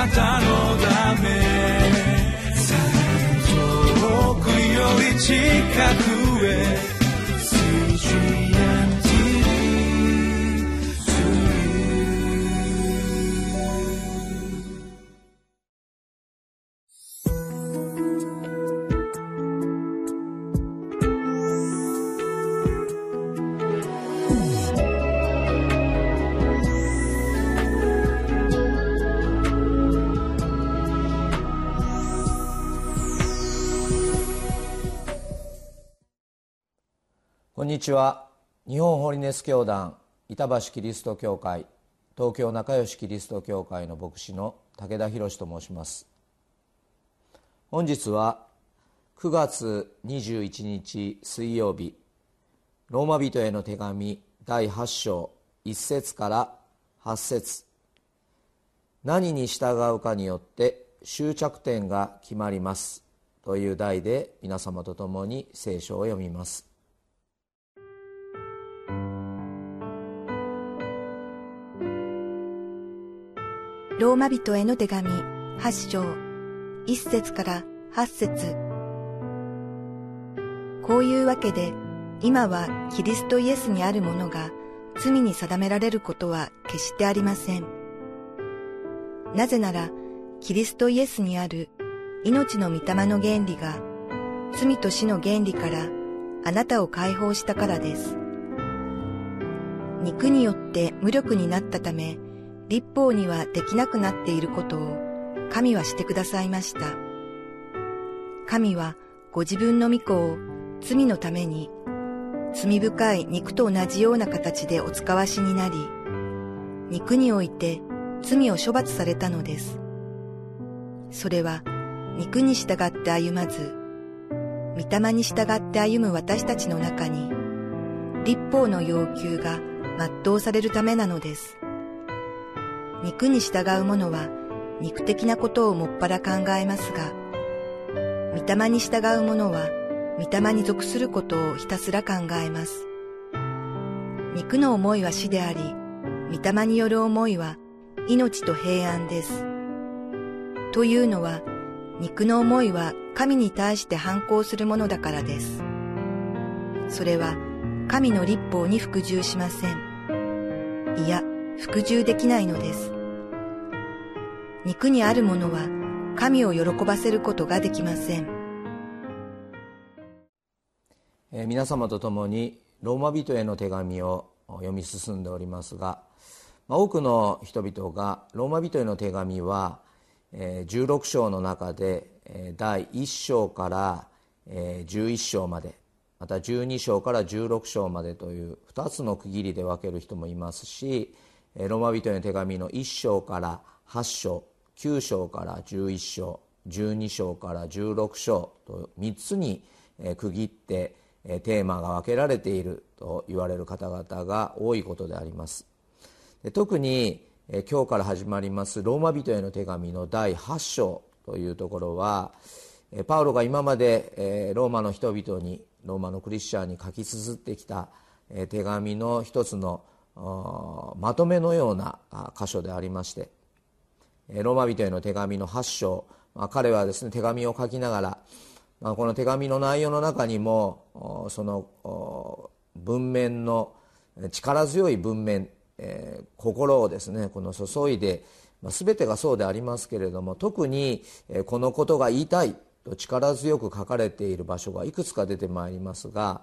なたのため。遠くより近く。にちは。日本ホリネス教団板橋キリスト教会東京仲良しキリスト教会の牧師の武田博と申します。本日は9月21日水曜日ローマ人への手紙第8章1節から8節。何に従うかによって終着点が決まりますという題で皆様と共に聖書を読みます。ローマ人への手紙8章1節から8節こういうわけで今はキリストイエスにあるものが罪に定められることは決してありません。なぜならキリストイエスにある命の御霊の原理が罪と死の原理からあなたを解放したからです。肉によって無力になったため、立法にはできなくなっていることを神はしてくださいました。神はご自分の御子を罪のために罪深い肉と同じような形でお使わしになり、肉において罪を処罰されたのです。それは肉に従って歩まず、御霊に従って歩む私たちの中に、立法の要求が全うされるためなのです。肉に従う者は肉的なことをもっぱら考えますが、御霊に従う者は御霊に属することをひたすら考えます。肉の思いは死であり、御霊による思いは命と平安です。というのは、肉の思いは神に対して反抗するものだからです。それは神の立法に服従しません。いや、服従できないのです。肉にあるものは神を喜ばせることができません。えー、皆様と共にローマ人への手紙を読み進んでおりますが、まあ、多くの人々がローマ人への手紙は、えー、16章の中で、えー、第1章から、えー、11章までまた12章から16章までという2つの区切りで分ける人もいますしローマ人への手紙の1章から8章9章から11章12章から16章と3つに区切ってテーマが分けられていると言われる方々が多いことであります。特に今日から始まりますローマ人への手紙の第8章というところはパウロが今までローマの人々にローマのクリスチャンに書き綴ってきた手紙の一つのまとめのような箇所でありましてローマ人への手紙の8章、まあ、彼はですね手紙を書きながら、まあ、この手紙の内容の中にもその文面の力強い文面、えー、心をですねこの注いで、まあ、全てがそうでありますけれども特にこのことが言いたいと力強く書かれている場所がいくつか出てまいりますが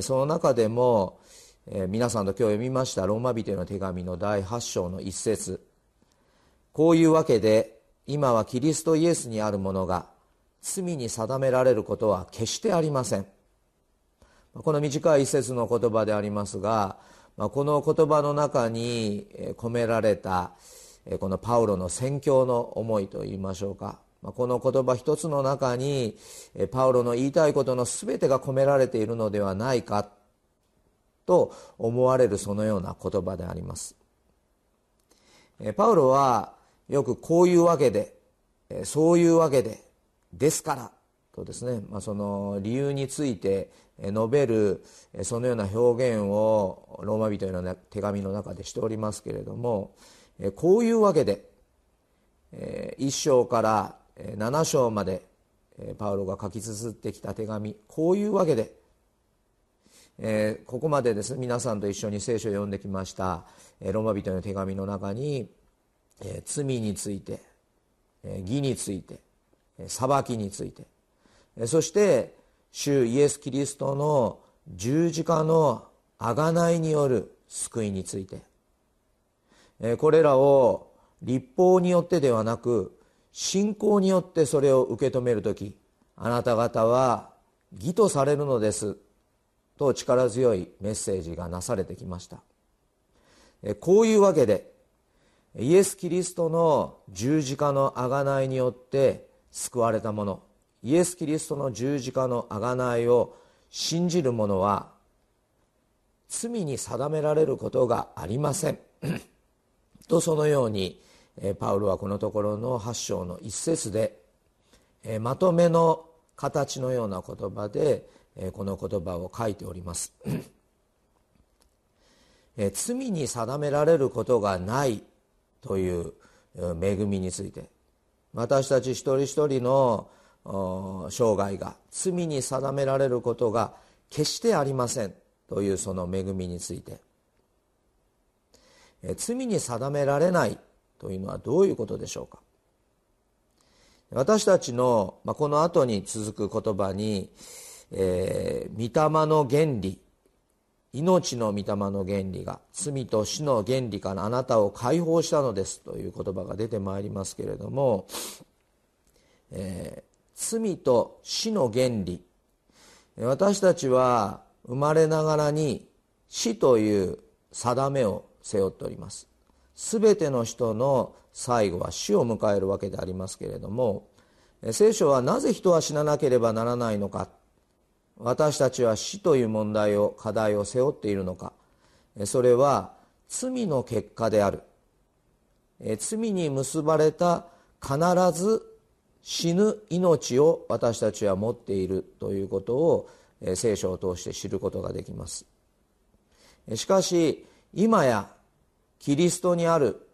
その中でもえ、皆さんと今日読みましたローマ人への手紙の第8章の一節。こういうわけで今はキリストイエスにあるものが罪に定められることは決してありません。この短い一節の言葉でありますがこの言葉の中に込められたこのパウロの宣教の思いといいましょうか。この言葉一つの中にパウロの言いたいことの全てが込められているのではないか。と思われるそのような言葉であります。パウロはよくこういうわけでそういうわけでですからとですね、まあ、その理由について述べるそのような表現をローマ人への手紙の中でしておりますけれどもこういうわけで1章から7章までパウロが書き綴ってきた手紙こういうわけでえここまでです。ね皆さんと一緒に聖書を読んできました。えローマ人の手紙の中にえ罪についてえ義についてえ裁きについて。えそして主イエス・キリストの十字架の贖いによる救いについて。えこれらを立法によってではなく信仰によってそれを受け止める時あなた方は義とされるのです。と力強いメッセージがなされてきました。こういうわけでイエス・キリストの十字架の贖いによって救われた者イエス・キリストの十字架の贖いを信じる者は罪に定められることがありません。とそのようにパウロはこのところの8章の一節でまとめの形のような言葉でこの言葉を書いております。罪に定められることがないという恵みについて。私たち一人一人の生涯が罪に定められることが決してありませんというその恵みについて。罪に定められないというのはどういうことでしょうか。私たちの、この後に続く言葉に「えー、御霊の原理命の御霊の原理が罪と死の原理からあなたを解放したのです」という言葉が出てまいりますけれども、えー、罪と死の原理私たちは生まれながらに死という定めを背負っております。全ての人の最後は死を迎えるわけでありますけれども聖書はなぜ人は死ななければならないのか私たちは死という問題を課題を背負っているのか。それは罪の結果である。罪に結ばれた必ず死ぬ命を私たちは持っているということを聖書を通して知ることができます。しかし今やキリストにある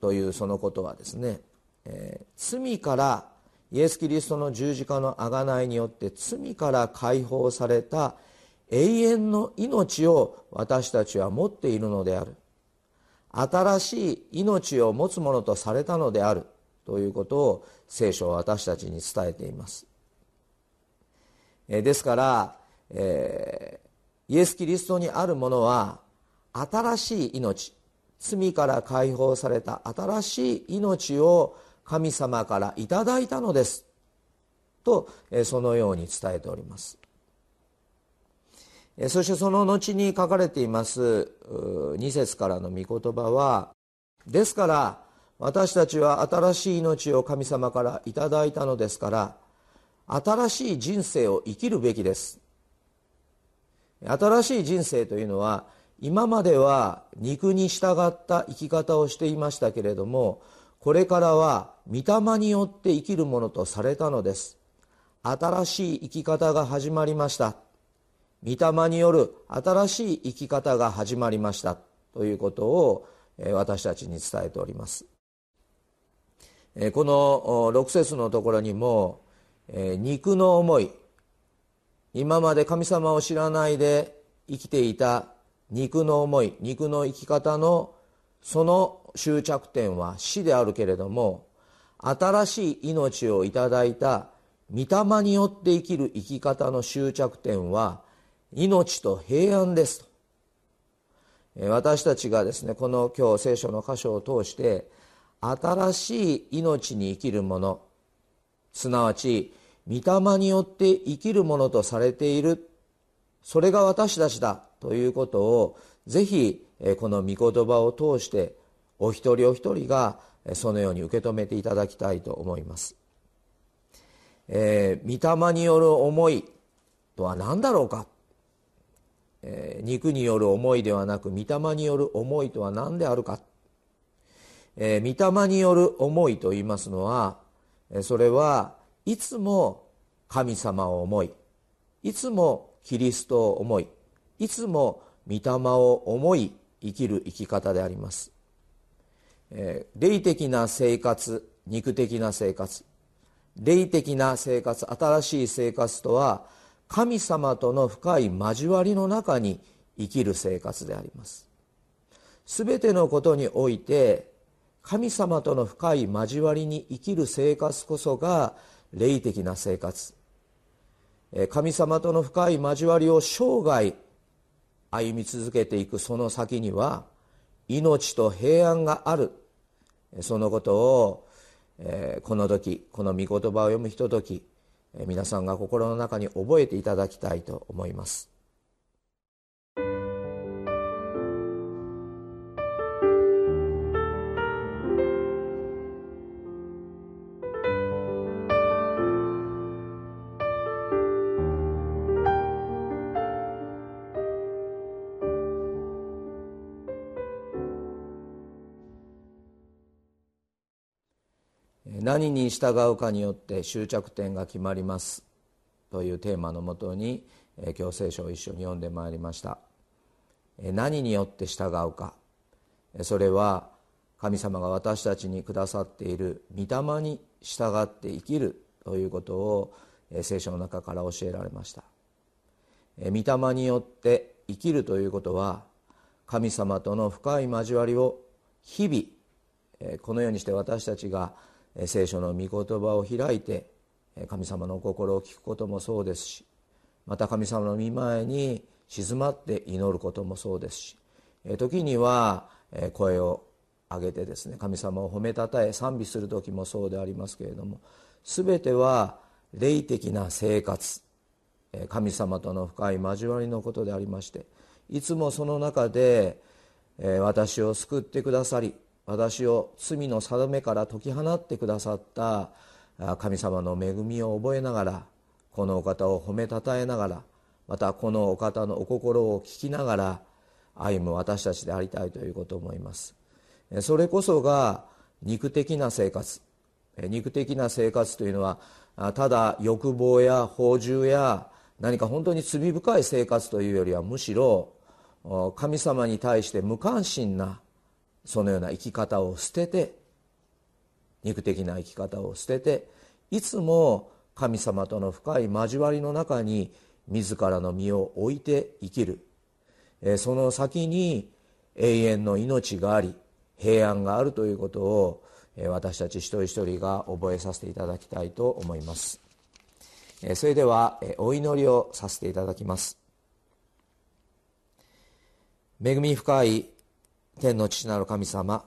というそのことはですね、え、罪からイエス・キリストの十字架の贖いによって罪から解放された永遠の命を私たちは持っているのである。新しい命を持つものとされたのであるということを聖書は私たちに伝えています。ですから、えー、イエス・キリストにあるものは新しい命罪から解放された新しい命を神様からいただいたのです。とそのように伝えております。そしてその後に書かれています2節からの御言葉はですから私たちは新しい命を神様からいただいたのですから新しい人生を生きるべきです。新しい人生というのは今までは肉に従った生き方をしていましたけれどもこれからは御霊によって生きるものとされたのです。新しい生き方が始まりました。御霊による新しい生き方が始まりました。ということを私たちに伝えております。この6節のところにも肉の思い。今まで神様を知らないで生きていた肉の思い肉の生き方のその終着点は死であるけれども新しい命をいただいた御霊によって生きる生き方の終着点は命と平安ですと。私たちがですねこの今日聖書の箇所を通して新しい命に生きるものすなわち御霊によって生きるものとされているそれが私たちだということをぜひこの御言葉を通してお一人お一人がそのように受け止めていただきたいと思います、えー、御霊による思いとは何だろうか、えー、肉による思いではなく御霊による思いとは何であるか、えー、御霊による思いと言いますのはそれはいつも神様を思いいつもキリストを思いいつも御霊を思い生きる生き方であります、えー、霊的な生活肉的な生活。霊的な生活新しい生活とは神様との深い交わりの中に生きる生活であります。すべてのことにおいて神様との深い交わりに生きる生活こそが霊的な生活。神様との深い交わりを生涯歩み続けていくその先には命と平安がある。そのことをこの時この御言葉を読むひととき皆さんが心の中に覚えていただきたいと思います。何に従うかによって終着点が決まります。というテーマのもとに今日聖書を一緒に読んでまいりました。何によって従うか。それは神様が私たちにくださっている御霊に従って生きるということを聖書の中から教えられました。御霊によって生きるということは神様との深い交わりを日々このようにして私たちが聖書の御言葉を開いて神様の心を聞くこともそうですしまた神様の御前に静まって祈ることもそうですし時には声を上げてですね神様を褒めたたえ賛美する時もそうでありますけれども全ては霊的な生活神様との深い交わりのことでありましていつもその中で私を救ってくださり私を罪の定めから解き放ってくださった神様の恵みを覚えながらこのお方を褒めたたえながらまたこのお方のお心を聞きながら歩む私たちでありたいということを思います。それこそが肉的な生活。肉的な生活というのはただ欲望や放縦や何か本当に罪深い生活というよりはむしろ神様に対して無関心なそのような生き方を捨てて肉的な生き方を捨てていつも神様との深い交わりの中に自らの身を置いて生きる。その先に永遠の命があり平安があるということを私たち一人一人が覚えさせていただきたいと思います。それではお祈りをさせていただきます。恵み深い天の父なる神様。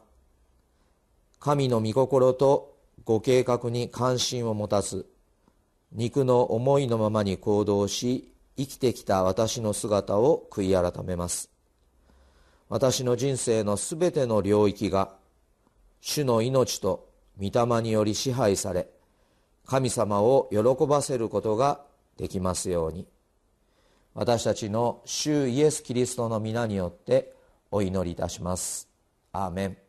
神の御心とご計画に関心を持たず肉の思いのままに行動し生きてきた私の姿を悔い改めます。私の人生のすべての領域が主の命と御霊により支配され神様を喜ばせることができますように。私たちの主イエス・キリストの皆によってお祈りいたします。アーメン。